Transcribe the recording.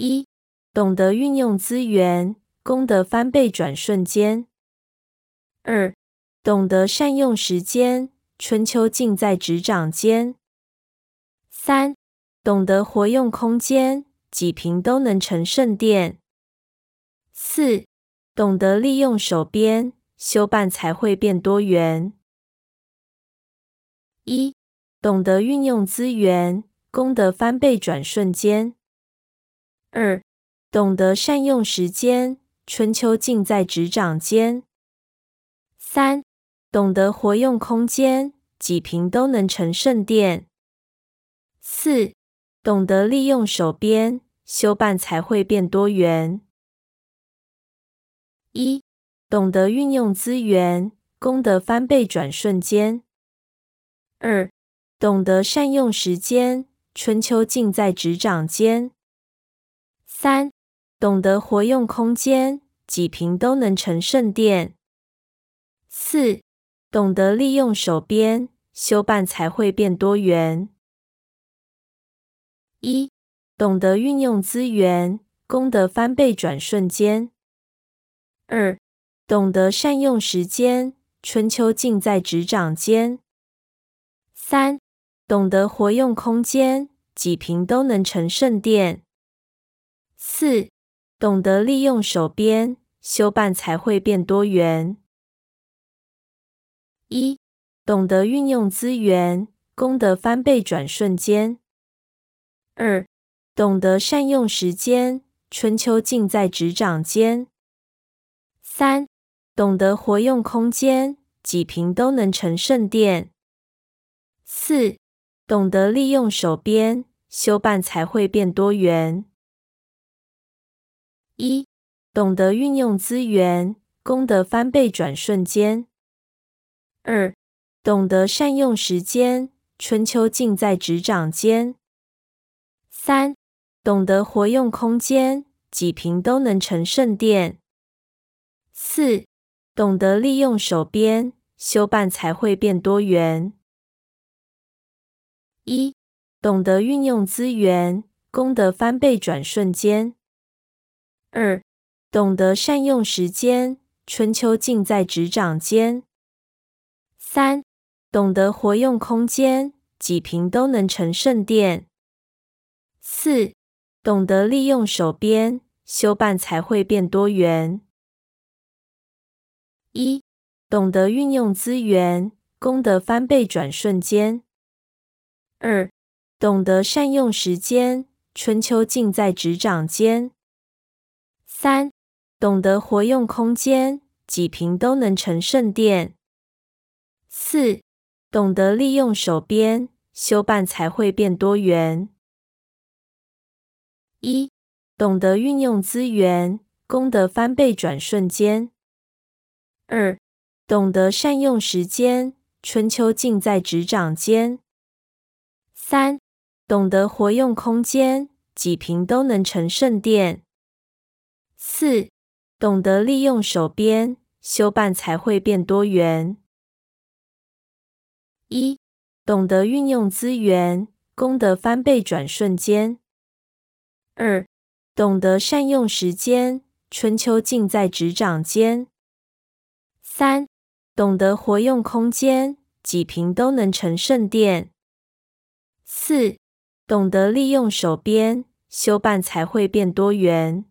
一、懂得运用资源，功德翻倍转瞬间；二、懂得善用时间，春秋尽在执掌间；三、懂得活用空间，几瓶都能成圣殿；四、懂得利用手边，修办才会变多元。一、懂得运用资源，功德翻倍转瞬间；二、懂得善用时间，春秋尽在执掌间；三、懂得活用空间，几平都能成圣殿；四、懂得利用手边，修办才会变多元。一、懂得运用资源，功德翻倍转瞬间；二、懂得善用时间，春秋尽在执掌间；三、懂得活用空间，几瓶都能成圣殿；四、懂得利用手边，修办才会变多元。一、懂得运用资源，功德翻倍转瞬间；二、懂得善用时间，春秋尽在执掌间；三、懂得活用空间，几瓶都能成圣殿；四、懂得利用手边，修办才会变多元。一、懂得运用资源，功德翻倍转瞬间；二、懂得善用时间，春秋尽在执掌间；三、懂得活用空间，几瓶都能成圣殿；四、懂得利用手边，修办才会变多元。一、懂得运用资源，功德翻倍转瞬间。二、懂得善用时间，春秋尽在执掌间；三、懂得活用空间，几瓶都能成圣殿；四、懂得利用手边，修办才会变多元。一、懂得运用资源，功德翻倍转瞬间；二、懂得善用时间，春秋尽在执掌间。三、懂得活用空间，几平都能成圣殿。四、懂得利用手边，修办才会变多元。一、懂得运用资源，功德翻倍转瞬间；二、懂得善用时间，春秋尽在执掌间；三、懂得活用空间，几瓶都能成圣殿。四、懂得利用手边，修办才会变多元。一、懂得运用资源，功德翻倍转瞬间；二、懂得善用时间，春秋尽在执掌间；三、懂得活用空间，几瓶都能成圣殿；四、懂得利用手边，修办才会变多元。一、懂得运用资源，功德翻倍转瞬间；二、懂得善用时间，春秋尽在执掌间；三、懂得活用空间，几瓶都能成圣殿；四、懂得利用手边，修办才会变多元。